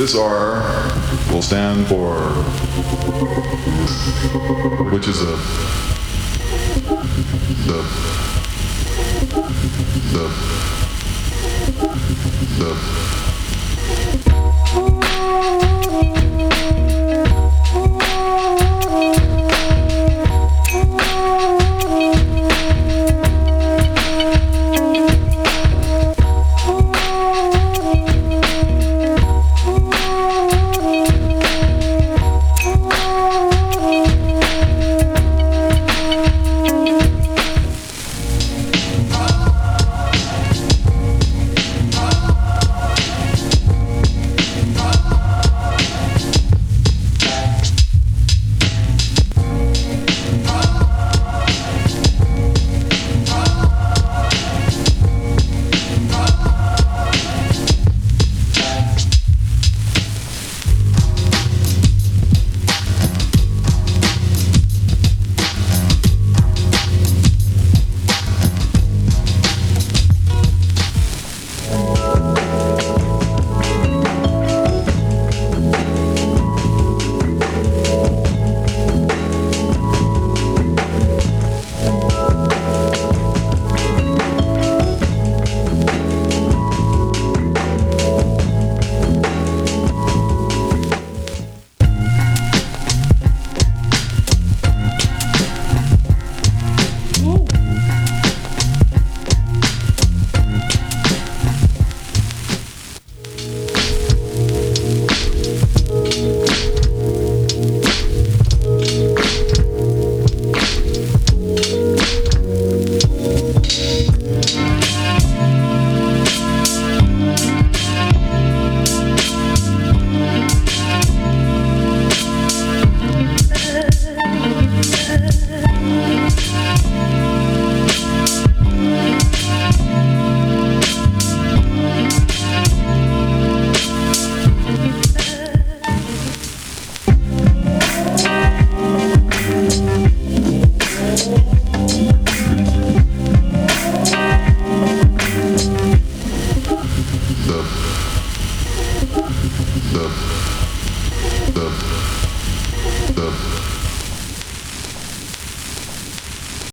This R will stand for, which is a, the, the, the,